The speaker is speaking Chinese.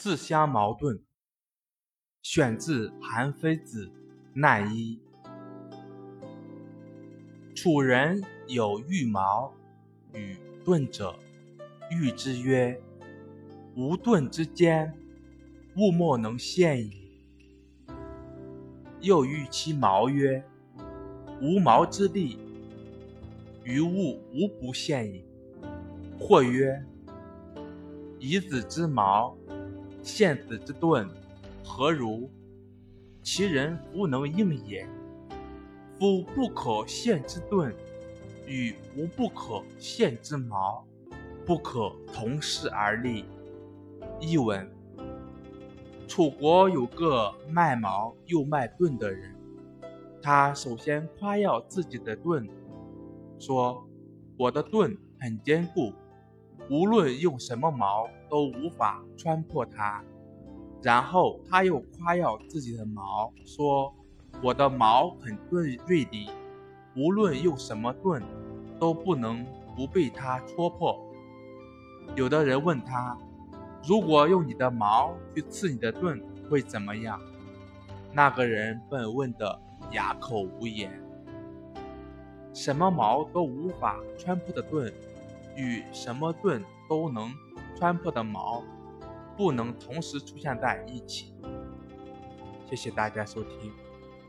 自相矛盾。选自《韩非子·难一》。楚人有玉矛与盾者，誉之曰：“无盾之坚，物莫能陷矣。”又喻其矛曰：“无矛之利，于物无不陷矣。”或曰：“以子之矛陷子之盾。”何如？其人弗能应也。夫不可陷之盾，与无不可陷之矛，不可同世而立。译文：楚国有个卖矛又卖盾的人，他首先夸耀自己的盾，说：“我的盾很坚固，无论用什么矛都无法穿破它。”然后他又夸耀自己的矛，说：“我的矛很锐锐利，无论用什么盾，都不能不被它戳破。”有的人问他：“如果用你的矛去刺你的盾，会怎么样？”那个人被问得哑口无言。什么矛都无法穿破的盾，与什么盾都能穿破的矛。不能同时出现在一起。谢谢大家收听。